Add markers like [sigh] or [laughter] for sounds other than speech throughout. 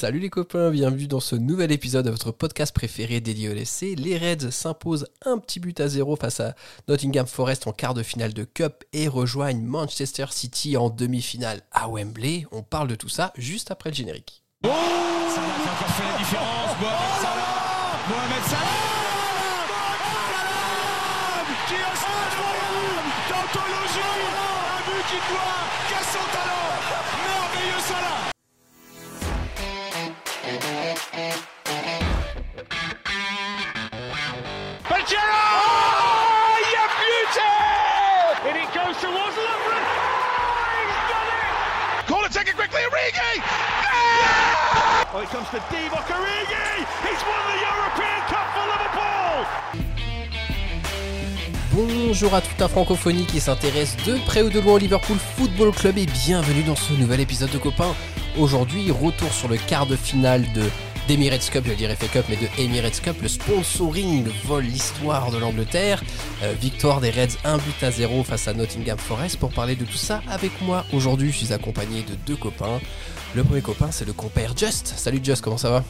Salut les copains, bienvenue dans ce nouvel épisode de votre podcast préféré dédié au LSC. Les Reds s'imposent un petit but à zéro face à Nottingham Forest en quart de finale de Cup et rejoignent Manchester City en demi-finale à Wembley. On parle de tout ça juste après le générique. Oh Salah qui a encore fait la différence. Mohamed Salah Mohamed Salah qui a incroyable d'anthologie Un but qui doit qu'à son talent Bonjour à toute la francophonie qui s'intéresse de près ou de loin au Liverpool Football Club et bienvenue dans ce nouvel épisode de copains. Aujourd'hui, retour sur le quart de finale de d'Emirates Cup, je dirais FA Cup, mais de Emirates Cup, le sponsoring vole l'histoire de l'Angleterre. Euh, victoire des Reds 1 but à 0 face à Nottingham Forest. Pour parler de tout ça avec moi aujourd'hui, je suis accompagné de deux copains. Le premier copain, c'est le compère Just. Salut Just, comment ça va?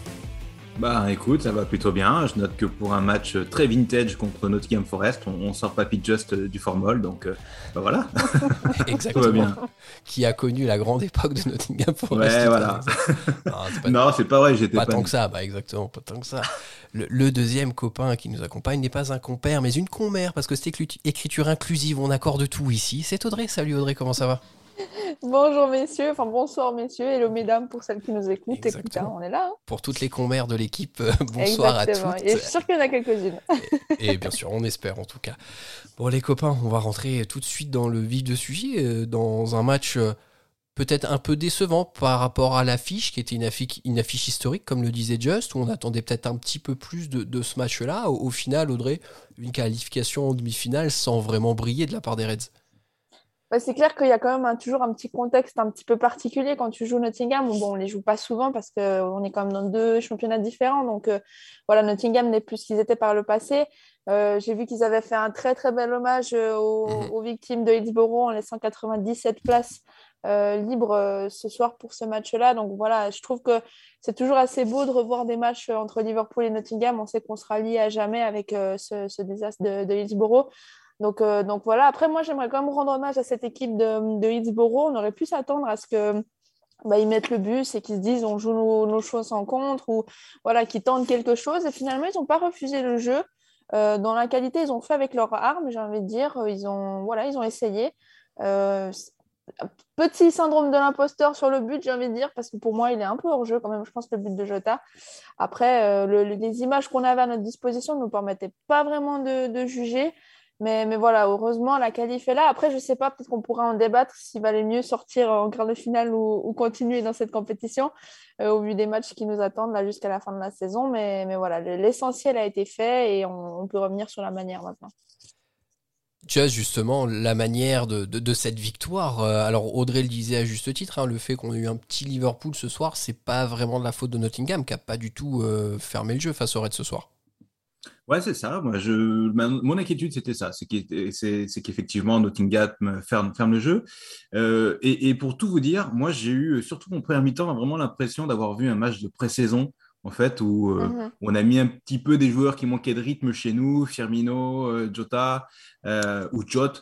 Bah écoute, ça va plutôt bien. Je note que pour un match très vintage contre Nottingham Forest, on, on sort Papy Just euh, du formol, donc euh, bah voilà. [laughs] Exactement. Tout va bien. Qui a connu la grande époque de Nottingham Forest. Ouais, voilà. [laughs] Non, c'est pas- vrai, j'étais Pas pas. tant que ça, bah exactement, pas tant que ça. Le, le deuxième copain qui nous accompagne n'est pas un compère, mais une commère, parce que c'est écrit- écriture inclusive, on accorde tout ici. C'est Audrey, salut Audrey, comment ça va? Bonjour messieurs, enfin bonsoir messieurs, hello mesdames pour celles qui nous écoutent. Écoute, hein, on est là. hein. Pour toutes les commères de l'équipe, euh, bonsoir Exactement. à Et je toutes. suis sûre qu'il y en a quelques-unes. Et bien sûr, on espère en tout cas. Bon les copains, on va rentrer tout de suite dans le vif de sujet, euh, dans un match euh, peut-être un peu décevant par rapport à l'affiche, qui était une affiche, une affiche historique, comme le disait Just, où on attendait peut-être un petit peu plus de, de ce match-là. Au, au final, Audrey, une qualification en demi-finale sans vraiment briller de la part des Reds. Bah, c'est clair qu'il y a quand même un- toujours un petit contexte un petit peu particulier quand tu joues Nottingham. Bon, on les joue pas souvent parce qu'on est quand même dans deux championnats différents. Donc euh, voilà, Nottingham n'est plus ce qu'ils étaient par le passé. Euh, J'ai vu qu'ils avaient fait un très très bel hommage euh, aux, Mhm. aux victimes de Hillsborough en laissant 97 places euh, libres euh, ce soir pour ce match-là. Donc voilà, je trouve que c'est toujours assez beau de revoir des matchs euh, entre Liverpool et Nottingham. On sait qu'on sera lié à jamais avec euh, ce, ce désastre de, de Hillsborough. Donc, euh, donc voilà, après moi j'aimerais quand même rendre hommage à cette équipe de, de Hillsborough. On aurait pu s'attendre à ce que bah, ils mettent le bus et qu'ils se disent on joue nos, choses en contre ou voilà, qu'ils tentent quelque chose. Et finalement, ils n'ont pas refusé le jeu. Euh, dans la qualité, ils ont fait avec leurs armes, j'ai envie de dire. Ils ont, voilà, ils ont essayé. Euh, petit syndrome de l'imposteur sur le but, j'ai envie de dire, parce que pour moi, il est un peu hors jeu quand même, je pense, le but de Jota. Après, euh, le- le- les images qu'on avait à notre disposition ne nous permettaient pas vraiment de juger. Mais, voilà, heureusement, la qualif est là. Après, je sais pas, peut-être qu'on pourra en débattre s'il valait mieux sortir en quart de finale ou, continuer dans cette compétition euh, au vu des matchs qui nous attendent là jusqu'à la fin de la saison. Mais, voilà, le- l'essentiel a été fait et on, peut revenir sur la manière maintenant. Just justement la manière de, cette victoire. Euh, alors Audrey le disait à juste titre, hein, le fait qu'on ait eu un petit Liverpool ce soir, c'est pas vraiment de la faute de Nottingham qui a pas du tout euh, fermé le jeu face aux Reds ce soir. Ouais, c'est ça. Moi, je, ma- mon inquiétude, c'était ça. C'est qu'effectivement, Nottingham ferme, ferme le jeu. Euh, et, et pour tout vous dire, moi, j'ai eu, surtout mon premier mi-temps, vraiment l'impression d'avoir vu un match de pré-saison, en fait, où euh, Mhm. on a mis un petit peu des joueurs qui manquaient de rythme chez nous, Firmino, euh, Jota, euh, ou Jot,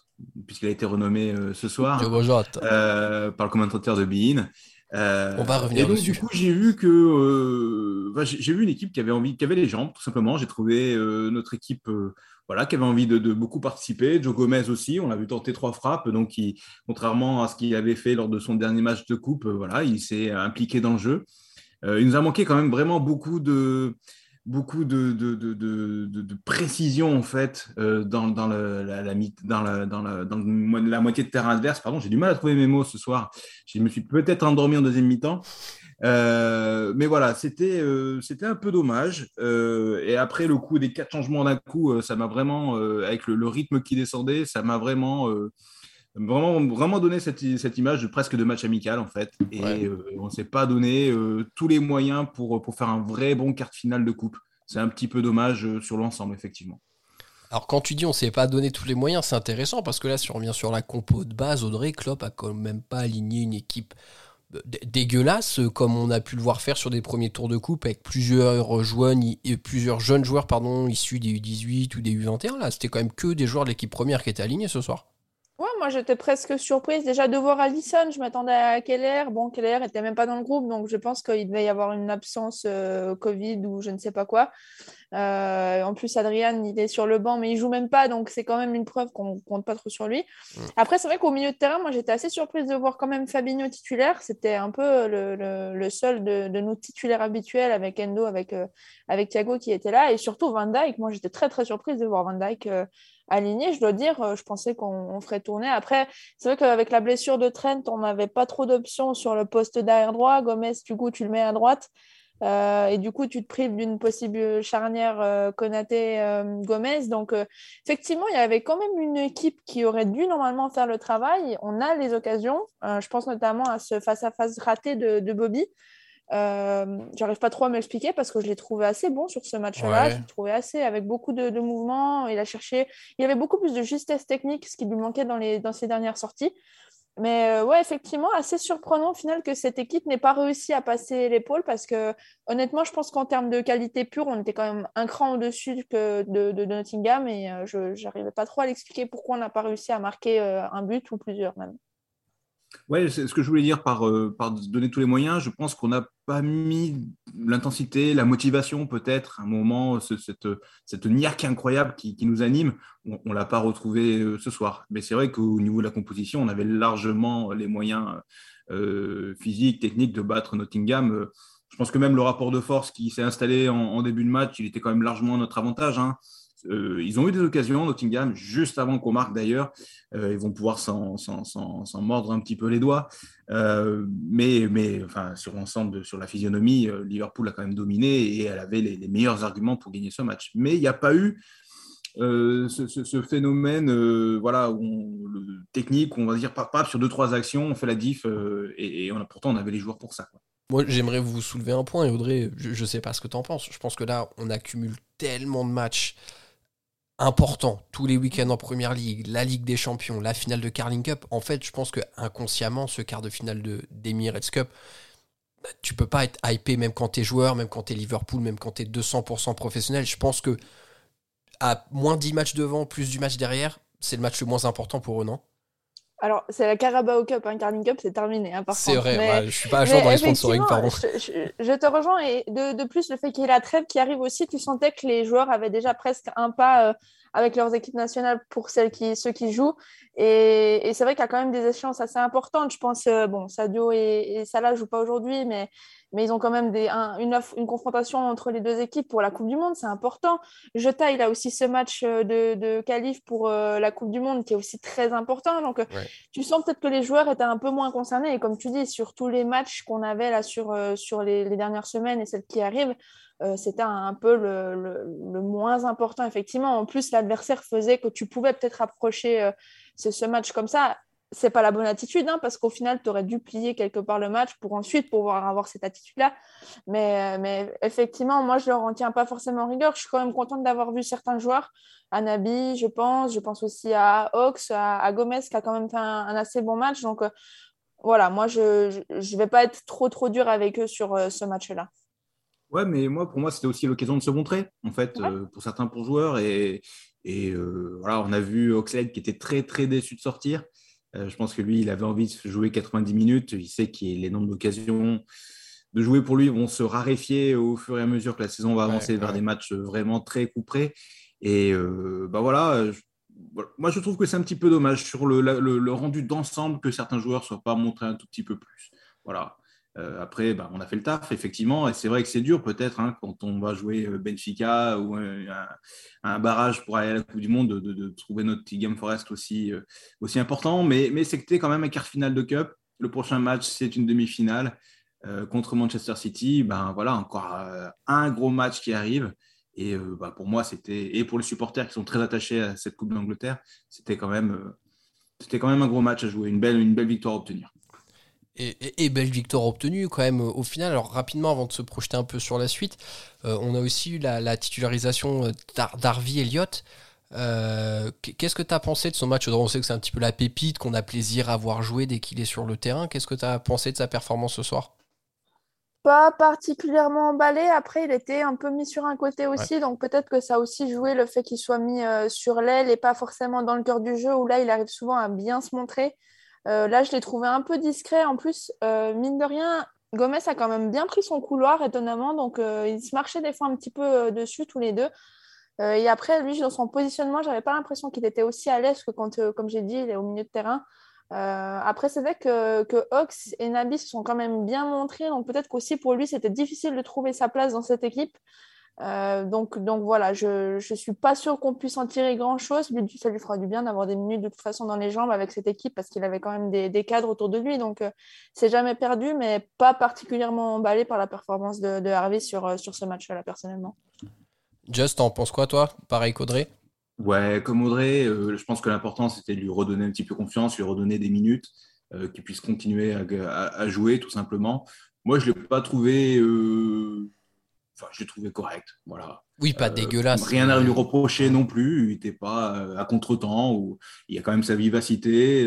puisqu'il a été renommé euh, ce soir euh, par le commentateur de Bein. Euh, On va revenir et donc, dessus. Du coup, j'ai vu que euh, j'ai vu une équipe qui avait envie, qui avait les jambes, tout simplement. J'ai trouvé euh, notre équipe, voilà, qui avait envie de, de beaucoup participer. Joe Gomez aussi, on l'a vu tenter trois frappes, donc il- contrairement à ce qu'il avait fait lors de son dernier match de coupe, voilà, il s'est impliqué dans le jeu. Il nous a manqué quand même vraiment beaucoup de beaucoup de, de, de, de, précision en fait dans, la, moitié de terrain adverse. Pardon, j'ai du mal à trouver mes mots ce soir. Je me suis peut-être endormi en deuxième mi-temps. Euh, mais voilà, c'était euh, c'était un peu dommage. Euh, et après le coup des quatre changements d'un coup, ça m'a vraiment, avec le, rythme qui descendait, ça m'a vraiment, vraiment, vraiment donné cette, cette image de presque de match amical en fait. Et Ouais. euh, on ne s'est pas donné euh, tous les moyens pour, pour faire un vrai bon quart de finale de coupe. C'est un petit peu dommage euh, sur l'ensemble, effectivement. Alors quand tu dis on s'est pas donné tous les moyens, c'est intéressant parce que là si on revient sur la compo de base, Audrey Klopp a quand même pas aligné une équipe dégueulasse, comme on a pu le voir faire sur des premiers tours de coupe avec plusieurs, jeunes, plusieurs jeunes joueurs pardon, issus des U18 ou des U21. Là, c'était quand même que des joueurs de l'équipe première qui étaient alignés ce soir. Moi j'étais presque surprise déjà de voir Allison. Je m'attendais à Keller. Bon, Keller n'était même pas dans le groupe, donc je pense qu'il devait y avoir une absence euh, Covid ou je ne sais pas quoi. Euh, en plus, Adrian, il est sur le banc, mais il joue même pas, donc c'est quand même une preuve qu'on compte pas trop sur lui. Mm. Après, c'est vrai qu'au milieu de terrain, moi j'étais assez surprise de voir quand même Fabinho titulaire. C'était un peu le, seul de, nos titulaires habituels avec Endo, avec, euh, avec Thiago qui était là, et surtout Van Dyke. Moi j'étais très très surprise de voir Van Dyke aligné, je dois dire, euh, je pensais qu'on ferait tourner. Après, c'est vrai qu'avec la blessure de Trent, on n'avait pas trop d'options sur le poste derrière droit. Gomez, du coup, tu le mets à droite. Euh, et du coup, tu te prives d'une possible charnière euh, Konaté-Gomez. Donc, effectivement, il y avait quand même une équipe qui aurait dû normalement faire le travail. On a les occasions. je pense notamment à ce face-à-face raté de Bobby. Euh, j'arrive pas trop à m'expliquer parce que je l'ai trouvé assez bon sur ce match-là. Je l'ai trouvé assez avec beaucoup de, mouvements. Il a cherché, il y avait beaucoup plus de justesse technique, ce qui lui manquait dans, les, dans ses dernières sorties. Mais euh, ouais, effectivement, assez surprenant au final que cette équipe n'ait pas réussi à passer l'épaule parce que honnêtement, je pense qu'en termes de qualité pure, on était quand même un cran au-dessus de, de, Nottingham et euh, je n'arrivais pas trop à l'expliquer pourquoi on n'a pas réussi à marquer un but ou plusieurs même. Oui, c'est ce que je voulais dire par, euh, par donner tous les moyens. Je pense qu'on n'a pas mis l'intensité, la motivation peut-être, un moment, cette, cette niaque incroyable qui, nous anime. On ne l'a pas retrouvé euh, ce soir. Mais c'est vrai qu'au niveau de la composition, on avait largement les moyens euh, physiques, techniques de battre Nottingham. Je pense que même le rapport de force qui s'est installé en, début de match, il était quand même largement à notre avantage. Hein. Euh, ils ont eu des occasions, Nottingham, juste avant qu'on marque d'ailleurs. Euh, ils vont pouvoir s'en mordre un petit peu les doigts. Euh, mais enfin, sur l'ensemble, sur la physionomie, Liverpool a quand même dominé et elle avait les, meilleurs arguments pour gagner ce match. Mais il n'y a pas eu ce, phénomène voilà, technique, on va dire, pas, sur deux, trois actions, on fait la diff et, pourtant on avait les joueurs pour ça. Moi, j'aimerais vous soulever un point, et Audrey, je ne sais pas ce que tu en penses. Je pense que là, on accumule tellement de matchs important tous les week-ends en première ligue, la Ligue des Champions, la finale de Carling Cup. En fait, je pense que inconsciemment, ce quart de finale de d'Emirates Cup, bah, tu peux pas être hypé même quand tu es joueur, même quand tu es Liverpool, même quand tu es 200% professionnel. Je pense que à moins 10 matchs devant, plus du match derrière, c'est le match le moins important pour eux, non? Alors, c'est la Carabao Cup, hein, Carling Cup, c'est terminé. Hein, c'est vrai, mais, je suis pas à jour dans les sponsoring, pardon. Je, te rejoins, et de, plus, le fait qu'il y ait la trêve qui arrive aussi, tu sentais que les joueurs avaient déjà presque un pas euh, avec leurs équipes nationales pour celles qui, ceux qui jouent. Et, c'est vrai qu'il y a quand même des échéances assez importantes. Je pense, euh, bon, Sadio et, Salah ne jouent pas aujourd'hui, mais, mais ils ont quand même des, une, une, confrontation entre les deux équipes pour la Coupe du Monde, c'est important. Jota, il a aussi ce match euh, de, de qualif pour euh, la Coupe du Monde qui est aussi très important. Donc, tu sens peut-être que les joueurs étaient un peu moins concernés. Et comme tu dis, sur tous les matchs qu'on avait là sur, sur les, les, dernières semaines et celles qui arrivent, euh, c'était un, peu le, moins important, effectivement. En plus, l'adversaire faisait que tu pouvais peut-être approcher euh, ce, match comme ça. C'est pas la bonne attitude, hein, parce qu'au final, tu aurais dû plier quelque part le match pour ensuite pouvoir avoir cette attitude-là. Mais, euh, mais, effectivement, moi, je ne leur en tiens pas forcément rigueur. Je suis quand même contente d'avoir vu certains joueurs. À Nabi, je pense. Je pense aussi à Ox, à, Gomez, qui a quand même fait un, assez bon match. Donc, voilà, moi, je ne vais pas être trop, trop dur avec eux sur ce match-là. Ouais, mais moi, pour moi, c'était aussi l'occasion de se montrer, en fait, euh, pour certains pour joueurs. Et, et euh, voilà, on a vu Oxlade qui était très, très déçu de sortir. Euh, je pense que lui, il avait envie de jouer 90 minutes. Il sait que les nombres d'occasions de jouer pour lui vont se raréfier au fur et à mesure que la saison va avancer vers des matchs vraiment très couperés. Et bah voilà, moi, je trouve que c'est un petit peu dommage sur le, le, le rendu d'ensemble que certains joueurs ne soient pas montrés un tout petit peu plus. Voilà. Euh, après, bah, on a fait le taf, effectivement, et c'est vrai que c'est dur peut-être hein, quand on va jouer euh, Benfica ou euh, un, barrage pour aller à la Coupe du Monde de, trouver notre Game Forest aussi, aussi important, mais, c'était quand même un quart final de Cup. Le prochain match, c'est une demi-finale contre Manchester City. Ben voilà, encore un gros match qui arrive. Et bah, pour moi, c'était et pour les supporters qui sont très attachés à cette Coupe d'Angleterre, c'était quand même c'était quand même un gros match à jouer, une belle une belle victoire à obtenir. Et, belle victoire obtenue quand même au final. Alors rapidement, avant de se projeter un peu sur la suite, euh, on a aussi eu la, titularisation d'Harvey Elliott. Qu'est-ce que tu as pensé de son match? On sait que c'est un petit peu la pépite, qu'on a plaisir à voir jouer dès qu'il est sur le terrain. Qu'est-ce que tu as pensé de sa performance ce soir? Pas particulièrement emballé. Après, il était un peu mis sur un côté aussi, donc peut-être que ça a aussi joué le fait qu'il soit mis euh, sur l'aile et pas forcément dans le cœur du jeu, où là, il arrive souvent à bien se montrer. Euh, là, je l'ai trouvé un peu discret. En plus, euh, mine de rien, Gomez a quand même bien pris son couloir, étonnamment, donc il se marchait des fois un petit peu dessus tous les deux. et après, lui, dans son positionnement, j'avais pas l'impression qu'il était aussi à l'aise que quand, comme j'ai dit, il est au milieu de terrain. Euh, après, c'est vrai que, que Ox et Nabi se sont quand même bien montrés, donc peut-être qu'aussi pour lui, c'était difficile de trouver sa place dans cette équipe. Euh, donc, donc voilà, je ne suis pas sûre qu'on puisse en tirer grand-chose. Ça lui fera du bien d'avoir des minutes de toute façon dans les jambes avec cette équipe parce qu'il avait quand même des, des, cadres autour de lui. Donc, euh, c'est jamais perdu, mais pas particulièrement emballé par la performance de, de Harvey sur, sur ce match-là, personnellement. Just, t'en penses quoi, toi? Pareil qu'Audrey? Ouais, comme Audrey, euh, je pense que l'important, c'était de lui redonner un petit peu confiance, lui redonner des minutes, euh, qu'il puisse continuer à, jouer, tout simplement. Moi, je ne l'ai pas trouvé... Euh, enfin, je l'ai trouvé correct, voilà. Oui, pas dégueulasse. Rien à lui reprocher non plus. Il n'était pas à contre-temps. Ou... Il y a quand même sa vivacité,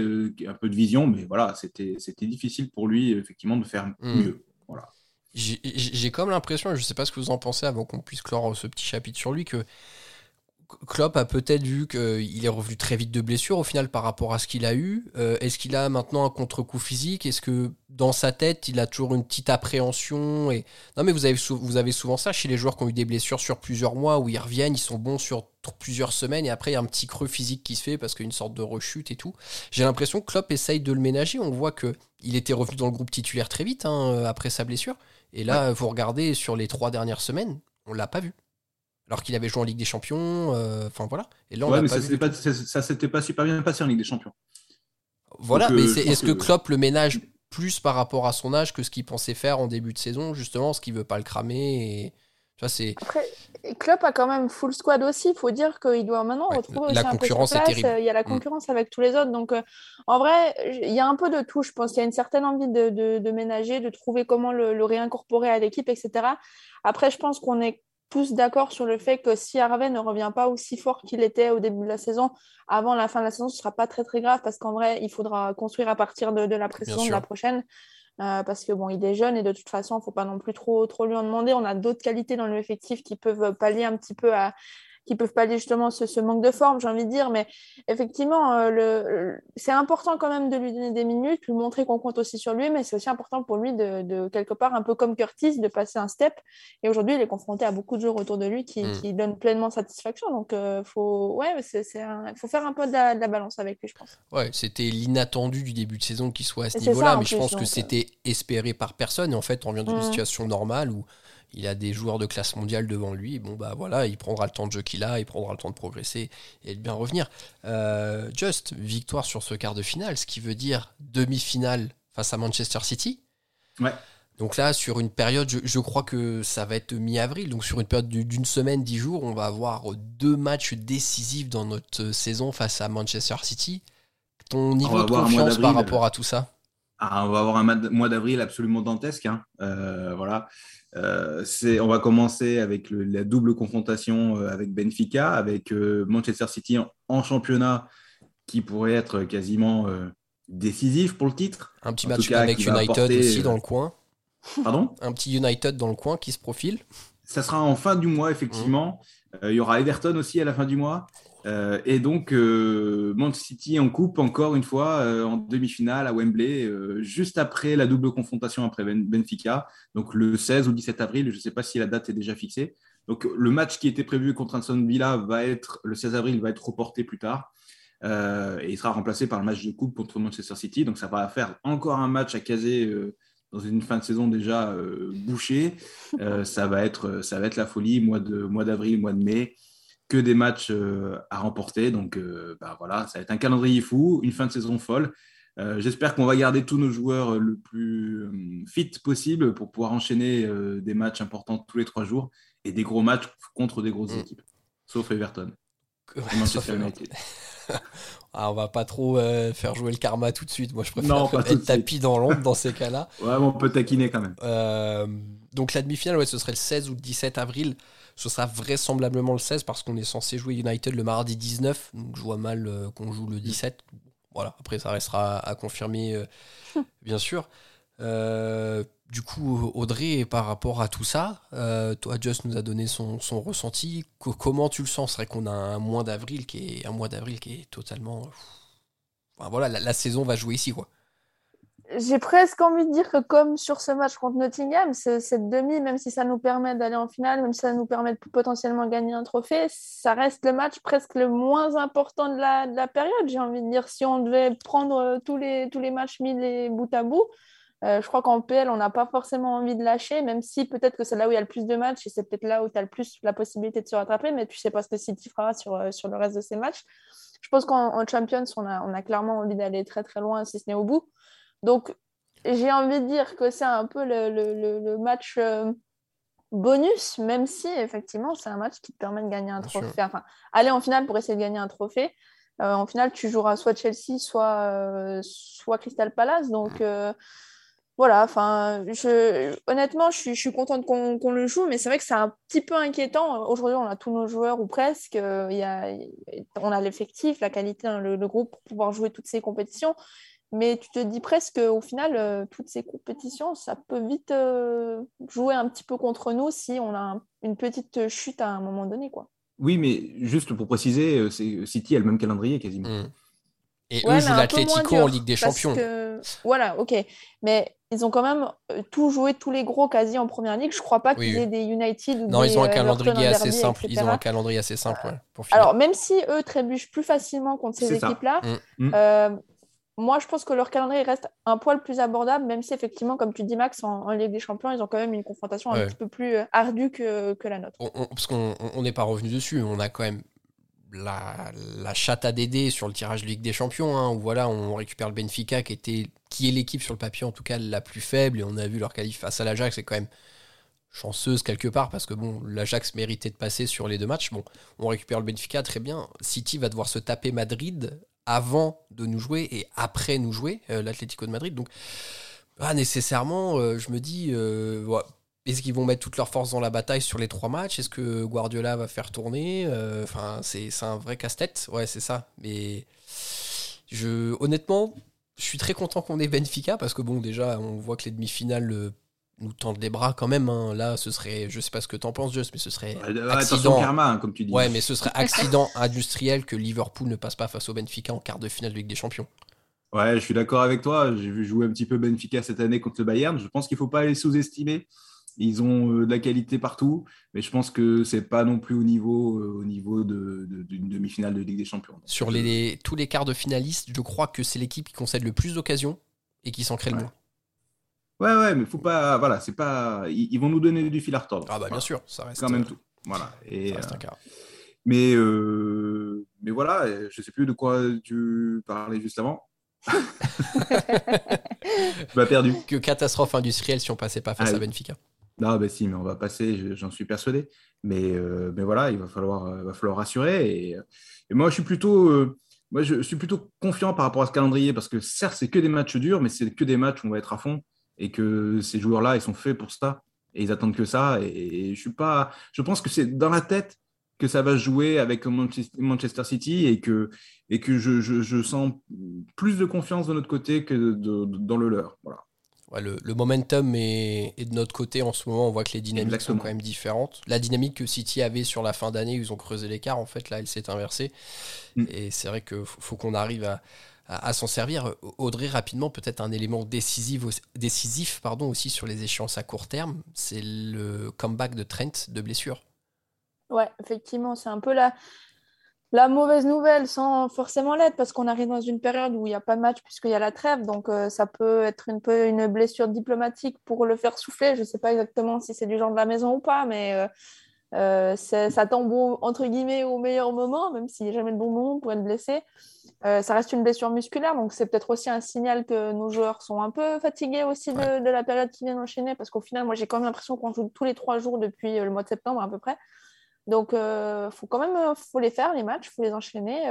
un peu de vision, mais voilà, c'était difficile pour lui, effectivement, de faire hmm. mieux. Voilà. J'ai comme l'impression, je ne sais pas ce que vous en pensez avant qu'on puisse clore ce petit chapitre sur lui, que Klopp a peut-être vu qu'il est revenu très vite de blessure au final par rapport à ce qu'il a eu. Euh, est-ce qu'il a maintenant un contre-coup physique? Est-ce que dans sa tête, il a toujours une petite appréhension et... Non mais vous avez, vous avez souvent ça chez les joueurs qui ont eu des blessures sur plusieurs mois où ils reviennent, ils sont bons sur plusieurs semaines et après il y a un petit creux physique qui se fait parce qu'il y a une sorte de rechute et tout. J'ai l'impression que Klopp essaye de le ménager. On voit qu'il était revenu dans le groupe titulaire très vite hein, après sa blessure. Et là, vous regardez sur les trois dernières semaines, on l'a pas vu alors qu'il avait joué en Ligue des Champions. Euh, enfin voilà. Et là, on mais ça, s'était pas, super bien passé en Ligue des Champions. Voilà, mais euh, est-ce que, Klopp le ménage plus par rapport à son âge que ce qu'il pensait faire en début de saison, justement, ce qu'il veut pas le cramer et... c'est... Après, Klopp a quand même full squad aussi. Il faut dire qu'il doit maintenant retrouver la concurrence est terrible. Il y a la mm. concurrence avec tous les autres. Donc, euh, en vrai, il y a un peu de tout. Je pense qu'il y a une certaine envie de, de, ménager, de trouver comment le, le réincorporer à l'équipe, etc. Après, je pense qu'on est tous d'accord sur le fait que si Harvey ne revient pas aussi fort qu'il était au début de la saison, avant la fin de la saison, ce ne sera pas très très grave parce qu'en vrai, il faudra construire à partir de, la pression de la prochaine. Euh, parce que bon, il est jeune et de toute façon, il ne faut pas non plus trop, trop lui en demander. On a d'autres qualités dans l'effectif qui peuvent pallier un petit peu à, qui peuvent pallier justement ce, manque de forme, j'ai envie de dire. Mais effectivement, euh, le, c'est important quand même de lui donner des minutes, lui montrer qu'on compte aussi sur lui, mais c'est aussi important pour lui de, quelque part, un peu comme Curtis, de passer un step. Et aujourd'hui, il est confronté à beaucoup de joueurs autour de lui qui, mm. donnent pleinement satisfaction. Donc, euh, faut, ouais, c'est, faut faire un peu de la, balance avec lui, je pense. Ouais, c'était l'inattendu du début de saison qu'il soit à ce niveau-là, mais je pense que euh, c'était espéré par personne. Et en fait, on vient d'une mm. situation normale où il a des joueurs de classe mondiale devant lui. Bon, bah voilà, il prendra le temps de jeu qu'il a, il prendra le temps de progresser et de bien revenir. Euh, Just, victoire sur ce quart de finale, ce qui veut dire demi-finale face à Manchester City. Ouais. Donc là, sur une période, je, crois que ça va être mi-avril, donc sur une période d'une semaine, dix jours, on va avoir deux matchs décisifs dans notre saison face à Manchester City. Ton niveau de confiance par rapport à tout ça? Ah, On va avoir un mois d'avril absolument dantesque. Hein. Euh, voilà. Euh, on va commencer avec la double confrontation euh, avec Benfica, avec euh, Manchester City en, championnat qui pourrait être quasiment décisif pour le titre. Un petit match avec United aussi dans le coin. Pardon? Un petit United dans le coin qui se profile. Ça sera en fin du mois, effectivement. Mmh. il y aura Everton aussi à la fin du mois. Euh, et donc, euh, Manchester City en coupe encore une fois euh, en demi-finale à Wembley, juste après la double confrontation après Benfica, donc le 16 ou 17 avril, je ne sais pas si la date est déjà fixée. Donc, le match qui était prévu contre Aston Villa va être, le 16 avril, va être reporté plus tard. et il sera remplacé par le match de coupe contre Manchester City. Donc, ça va faire encore un match à caser dans une fin de saison déjà bouchée. ça, va être, ça va être la folie, mois d'avril, mois, mois de mai que des matchs euh, à remporter. Donc euh, bah, voilà, ça va être un calendrier fou, une fin de saison folle. Euh, j'espère qu'on va garder tous nos joueurs le plus fit possible pour pouvoir enchaîner des matchs importants tous les trois jours et des gros matchs contre des grosses mm. équipes, sauf Everton. Manchester United. [laughs] ah, on va pas trop euh, faire jouer le karma tout de suite. Moi, je préfère être [laughs] tapis dans l'ombre dans ces cas-là. [laughs] Ouais, on peut taquiner quand même. Euh, donc la demi-finale, ouais, ce serait le 16 ou le 17 avril. Ce sera vraisemblablement le 16 parce qu'on est censé jouer United le mardi 19. Donc je vois mal euh, qu'on joue le 17. Voilà, après ça restera à confirmer, [laughs] bien sûr. Euh, du coup, Audrey, par rapport à tout ça, euh, toi, Just nous a donné son, ressenti. comment tu le sens? C'est vrai qu'on a un mois d'avril qui est un mois d'avril qui est totalement. voilà, la, saison va jouer ici, quoi. J'ai presque envie de dire que comme sur ce match contre Nottingham, cette demi, même si ça nous permet d'aller en finale, même si ça nous permet de potentiellement gagner un trophée, ça reste le match presque le moins important de la, de la période. J'ai envie de dire, si on devait prendre tous les, tous les matchs mis les bout à bout, euh, je crois qu'en PL, on n'a pas forcément envie de lâcher, même si peut-être que c'est là où il y a le plus de matchs et c'est peut-être là où tu as le plus la possibilité de se rattraper, mais tu sais pas ce que City fera sur, euh, sur le reste de ces matchs. Je pense qu'en Champions, on a, on a clairement envie d'aller très très loin, si ce n'est au bout. Donc, j'ai envie de dire que c'est un peu le, le, le, match euh, bonus, même si effectivement, c'est un match qui te permet de gagner un trophée. Enfin, aller en finale pour essayer de gagner un trophée. en finale, tu joueras soit Chelsea, soit, soit Crystal Palace. Donc, voilà, enfin, je, honnêtement, je suis, contente qu'on le joue, mais c'est vrai que c'est un petit peu inquiétant. Aujourd'hui, on a tous nos joueurs ou presque. Euh, y a, on a l'effectif, la qualité, hein, le, groupe pour pouvoir jouer toutes ces compétitions. Mais tu te dis presque, au final, euh, toutes ces compétitions, ça peut vite euh, jouer un petit peu contre nous si on a une petite chute à un moment donné. Quoi. Oui, mais juste pour préciser, City a le même calendrier quasiment. Mmh. Et eux jouent l'Atlético en Ligue des Champions. Voilà, ok. Mais ils ont quand même euh, tout joué, tous les gros quasi en première ligue. Je crois pas qu'ils aient des United ou non, ils ont un euh, calendrier assez simple. Ils ont un calendrier assez simple. Alors, même si eux trébuchent plus facilement contre ces équipes-là, mm. Mm. Euh, moi, je pense que leur calendrier reste un poil plus abordable, même si effectivement, comme tu dis, Max, en, Ligue des Champions, ils ont quand même une confrontation un petit peu plus ardue que, que la nôtre. parce qu'on n'est pas revenu dessus. On a quand même la, la, chatte à Dédé sur le tirage de Ligue des Champions, hein, où voilà, on récupère le Benfica qui était qui est l'équipe sur le papier en tout cas la plus faible, et on a vu leur qualif face à l'Ajax, c'est quand même chanceuse quelque part parce que bon, l'Ajax méritait de passer sur les deux matchs. Bon, on récupère le Benfica très bien. City va devoir se taper Madrid avant de nous jouer et après nous jouer euh, l'Atlético de Madrid. Donc, pas nécessairement, euh, je me dis, euh, est-ce qu'ils vont mettre toutes leurs forces dans la bataille sur les trois matchs? Est-ce que Guardiola va faire tourner? Euh, Enfin, c'est un vrai casse-tête. Ouais, c'est ça. Mais je, honnêtement, je suis très content qu'on ait Benfica parce que bon, déjà, on voit que les demi-finales euh, nous tendent les bras quand même. Hein. Là, ce serait, je sais pas ce que t'en penses, Just, mais ce serait accident. Karma, hein, comme tu dis. Ouais, mais ce serait [laughs] accident industriel que Liverpool ne passe pas face au Benfica en quart de finale de Ligue des Champions. Ouais, je suis d'accord avec toi. J'ai vu jouer un petit peu Benfica cette année contre le Bayern. Je pense qu'il ne faut pas les sous-estimer. Ils ont euh, de la qualité partout, mais je pense que c'est pas non plus au niveau, euh, au niveau d'une demi-finale de Ligue des Champions. Sur les, tous les quarts de finalistes, je crois que c'est l'équipe qui concède le plus d'occasions et qui s'en crée le moins. Ouais, ouais, mais faut pas. Voilà, c'est pas. Ils, vont nous donner du fil à retordre. Ah, bah bien sûr, ça reste. Quand même tout. Voilà. Et, ça reste un cas. Mais, mais voilà, je sais plus de quoi tu parlais juste avant. [laughs] tu m'as perdu. Que catastrophe industrielle si on passait pas face ah à Benfica. Non, ben si, mais on va passer, j'en suis persuadé. Mais, euh, mais voilà, il va falloir, euh, va falloir rassurer. Et, moi, je suis plutôt, euh, moi, je suis plutôt confiant par rapport à ce calendrier parce que certes, c'est que des matchs durs, mais c'est que des matchs où on va être à fond et que ces joueurs-là, ils sont faits pour ça et ils attendent que ça. Et, je suis pas, je pense que c'est dans la tête que ça va jouer avec Manchester City et que, et que je, je, sens plus de confiance de notre côté que dans le leur. Voilà le, momentum est, de notre côté en ce moment. On voit que les dynamiques sont quand même différentes. La dynamique que City avait sur la fin d'année, ils ont creusé l'écart. En fait, là, elle s'est inversée. Mm. Et c'est vrai qu'il faut, qu'on arrive à, s'en servir. Audrey, rapidement, peut-être un élément décisif, décisif pardon, aussi sur les échéances à court terme, c'est le comeback de Trent de blessure. Ouais, effectivement, c'est un peu la, la mauvaise nouvelle, sans forcément l'être, parce qu'on arrive dans une période où il n'y a pas de match puisqu'il y a la trêve, donc euh, ça peut être un peu une blessure diplomatique pour le faire souffler. Je ne sais pas exactement si c'est du genre de la maison ou pas, mais euh, euh, ça tombe entre guillemets au meilleur moment, même s'il n'y a jamais de bon moment pour être blessé. ça reste une blessure musculaire, donc c'est peut-être aussi un signal que nos joueurs sont un peu fatigués aussi de, de la période qui vient d'enchaîner, parce qu'au final, moi j'ai quand même l'impression qu'on joue tous les trois jours depuis le mois de septembre à peu près. Donc, il faut quand même faut les faire, les matchs, faut les enchaîner.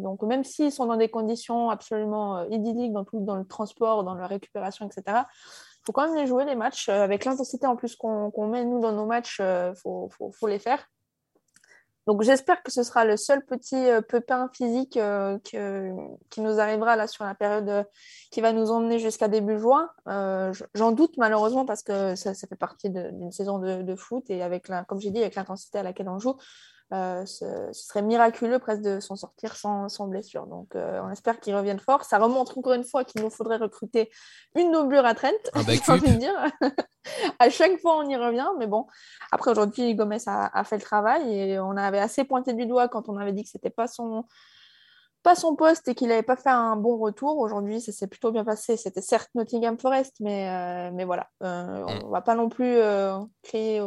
donc, même s'ils sont dans des conditions absolument idylliques dans, tout, dans le transport, dans la récupération, etc., il faut quand même les jouer, les matchs. avec l'intensité en plus qu'on met, nous, dans nos matchs, faut, faut, faut, les faire. Donc j'espère que ce sera le seul petit euh, pépin physique euh, qui nous arrivera là sur la période euh, qui va nous emmener jusqu'à début juin. J'en doute malheureusement parce que ça, fait partie d'une saison de, foot et avec la, comme j'ai dit, avec l'intensité à laquelle on joue, euh, ce, serait miraculeux presque de s'en sortir sans, blessure. Donc, euh, on espère qu'ils reviennent fort. Ça remonte encore une fois qu'il nous faudrait recruter une doublure à Trent. [laughs] envie de dire. [laughs] à chaque fois, on y revient. Mais bon, après, aujourd'hui, Gomez a, fait le travail et on avait assez pointé du doigt quand on avait dit que c'était pas son pas son poste et qu'il n'avait pas fait un bon retour. Aujourd'hui, ça s'est plutôt bien passé. C'était certes Nottingham Forest, mais, euh, mais voilà. on ne mm. va pas non plus créer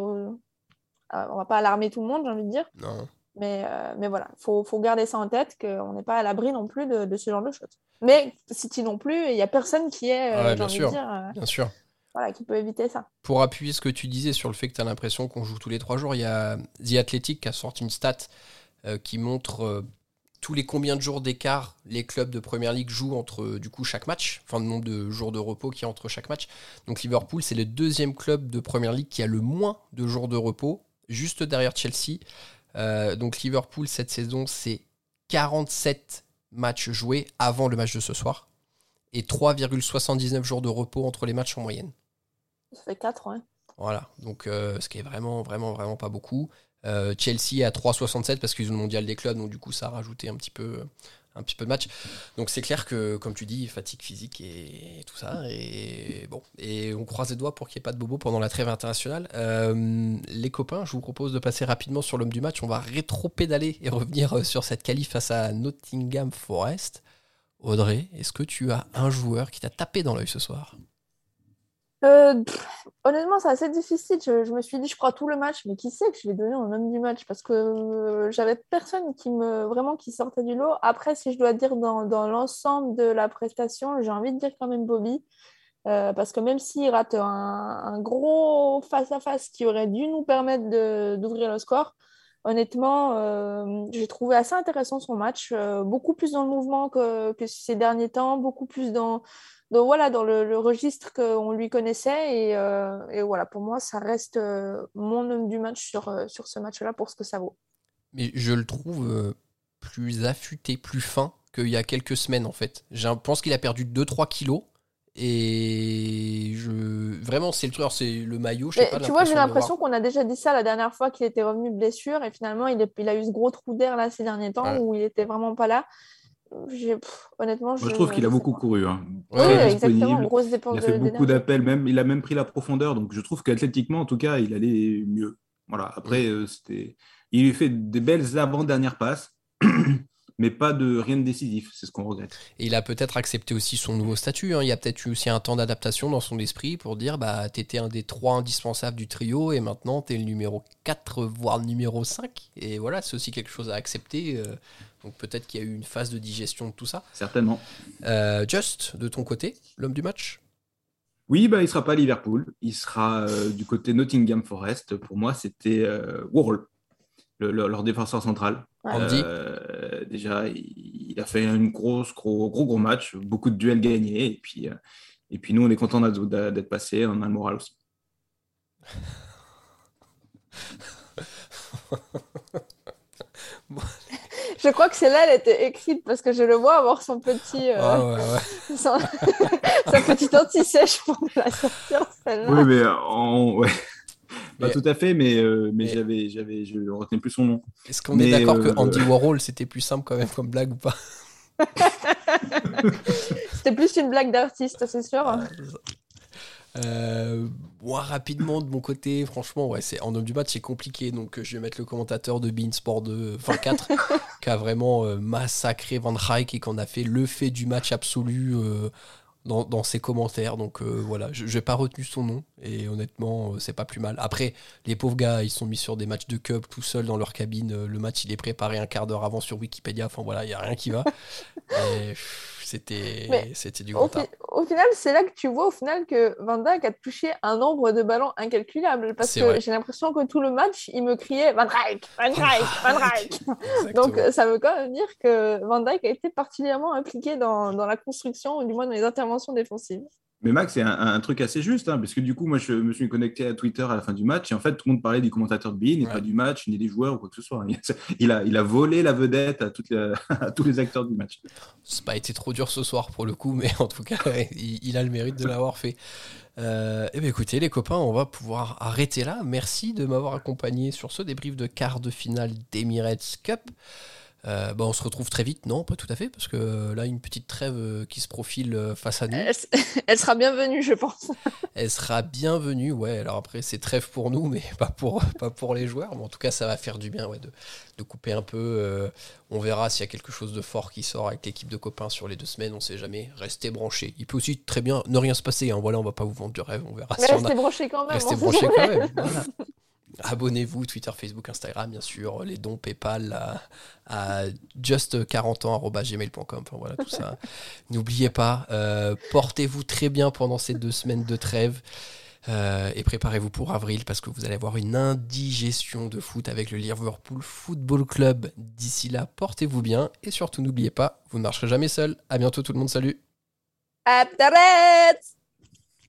euh, on va pas alarmer tout le monde, j'ai envie de dire. Mais, euh, mais voilà, il faut, faut, garder ça en tête, qu'on n'est pas à l'abri non plus de, ce genre de choses. Mais City non plus, il n'y a personne qui est, euh, bien, sûr. bien sûr. Voilà, qui peut éviter ça. Pour appuyer ce que tu disais sur le fait que tu as l'impression qu'on joue tous les trois jours, il y a The Athletic qui a sorti une stat qui montre tous les combien de jours d'écart les clubs de Première Ligue jouent entre du coup chaque match, enfin le nombre de jours de repos qui y a entre chaque match. Donc Liverpool, c'est le deuxième club de Première Ligue qui a le moins de jours de repos juste derrière Chelsea. Euh, donc Liverpool, cette saison, c'est 47 matchs joués avant le match de ce soir et 3,79 jours de repos entre les matchs en moyenne. Ça fait 4, ouais. Voilà, donc euh, ce qui est vraiment, vraiment, vraiment pas beaucoup. Euh, Chelsea à 3,67 parce qu'ils ont le mondial des clubs, donc du coup ça a rajouté un petit peu, un petit peu de match. Donc c'est clair que, comme tu dis, fatigue physique et, tout ça. Et bon, et on croise les doigts pour qu'il n'y ait pas de bobo pendant la trêve internationale. Euh, les copains, je vous propose de passer rapidement sur l'homme du match. On va rétro-pédaler et revenir euh, sur cette qualif face à Nottingham Forest. Audrey, est-ce que tu as un joueur qui t'a tapé dans l'œil ce soir? Euh, honnêtement, c'est assez difficile. Je, me suis dit, je crois tout le match, mais qui sait que je vais donner en homme du match? Parce que euh, j'avais personne qui me vraiment qui sortait du lot. Après, si je dois dire dans, l'ensemble de la prestation, j'ai envie de dire quand même Bobby. Euh, parce que même s'il rate un, gros face-à-face qui aurait dû nous permettre d'ouvrir le score, honnêtement, j'ai trouvé assez intéressant son match. beaucoup plus dans le mouvement que, que, ces derniers temps, beaucoup plus dans, donc voilà, dans le, registre qu'on lui connaissait. Et, euh, et, voilà, pour moi, ça reste euh, mon homme du match sur, euh, sur ce match-là pour ce que ça vaut. Mais je le trouve plus affûté, plus fin qu'il y a quelques semaines en fait. Je pense qu'il a perdu 2-3 kilos. Et je... vraiment, c'est le truc, c'est le maillot. Je sais pas, tu vois, j'ai l'impression qu'on a déjà dit ça la dernière fois qu'il était revenu blessure et finalement il, il, a eu ce gros trou d'air là ces derniers temps où il était vraiment pas là honnêtement, je, trouve qu'il a beaucoup couru. Hein. Oui, exactement. Grosse il a fait beaucoup d'appels, même. Il a même pris la profondeur. Donc, je trouve qu'athlétiquement, en tout cas, il allait mieux. Voilà. Après, euh, c'était. Il fait des belles avant-dernières passes. [clears throat] mais pas de rien de décisif, c'est ce qu'on regrette. Et il a peut-être accepté aussi son nouveau statut. Hein. Il y a peut-être eu aussi un temps d'adaptation dans son esprit pour dire bah t'étais un des trois indispensables du trio et maintenant t'es le numéro 4 voire le numéro 5 et voilà c'est aussi quelque chose à accepter. Euh. Donc peut-être qu'il y a eu une phase de digestion de tout ça. Certainement. Euh, Just, de ton côté, l'homme du match? Oui, bah, il ne sera pas à Liverpool. Il sera euh, du côté Nottingham Forest. Pour moi, c'était euh, Warhol, leur défenseur central. Andy? Déjà, il, a fait une grosse, gros, gros, gros match. Beaucoup de duels gagnés. Et puis, et puis nous, on est content d'être passé. On a le moral aussi. [laughs] Je crois que celle-là, elle était écrite parce que je le vois avoir son petit, euh, ah sa [laughs] [laughs] petite anti-sèche pour la sortir, celle-là. Oui, mais en... ouais. Pas tout à fait, mais, euh, mais, j'avais, j'avais, je ne retenais plus son nom. Est-ce qu'on est d'accord que euh, Andy Warhol, c'était plus simple quand même comme blague ou pas? [laughs] C'était plus une blague d'artiste, c'est sûr. Euh, moi, rapidement, de mon côté, franchement, ouais, c'est en homme du match, c'est compliqué. Donc, euh, je vais mettre le commentateur de Beansport 2, 24, qui a vraiment euh, massacré Van Rijk et qu'on a fait le fait du match absolu dans, ses commentaires. Donc, voilà, je n'ai pas retenu son nom et honnêtement, c'est pas plus mal. Après, les pauvres gars, ils sont mis sur des matchs de cup tout seuls dans leur cabine. Le match, il est préparé un quart d'heure avant sur Wikipédia. Enfin, voilà, il n'y a rien qui va. [laughs] c'était c'était du au, grand au, final, c'est là que tu vois au final que Van Dijk a touché un nombre de ballons incalculable. Parce que j'ai l'impression que tout le match, il me criait Van Dijk, Van Dijk, Van Dijk. [laughs] Donc ça veut quand même dire que Van Dijk a été particulièrement impliqué dans, dans la construction ou du moins dans les interventions défensives. Mais Max, c'est un, truc assez juste, hein, parce que du coup, moi, je me suis connecté à Twitter à la fin du match, et en fait, tout le monde parlait du commentateur de BIN, et pas du match, ni des joueurs ou quoi que ce soit. [laughs] Il a, il a volé la vedette à, toutes [laughs] à tous les acteurs du match. Ça n'a pas été trop dur ce soir pour le coup, mais en tout cas, [laughs] il, a le mérite de l'avoir fait. Euh, eh bien, écoutez, les copains, on va pouvoir arrêter là. Merci de m'avoir accompagné sur ce débrief de quart de finale d'Emirates Cup. Euh, bah, on se retrouve très vite, non, pas tout à fait, parce que euh, là, une petite trêve euh, qui se profile face à nous. [laughs] Elle, sera bienvenue, je pense. [laughs] Elle sera bienvenue, ouais. Alors après, c'est trêve pour nous, mais [laughs] pas pour, pas pour les joueurs. Mais en tout cas, ça va faire du bien ouais, de, de couper un peu. on verra s'il y a quelque chose de fort qui sort avec l'équipe de copains sur les deux semaines, on sait jamais. Restez branchés. Il peut aussi très bien ne rien se passer. Hein. Voilà, on va pas vous vendre du rêve, on verra. Mais restez branchés quand même. Restez branchés quand même. Abonnez-vous, Twitter, Facebook, Instagram, bien sûr, les dons PayPal à, just40ans.gmail.com. Enfin voilà, tout ça. [laughs] N'oubliez pas, euh, portez-vous très bien pendant ces deux semaines de trêve. Euh, et préparez-vous pour avril parce que vous allez avoir une indigestion de foot avec le Liverpool Football Club. D'ici là, portez-vous bien et surtout n'oubliez pas, vous ne marcherez jamais seul. À bientôt tout le monde, salut. À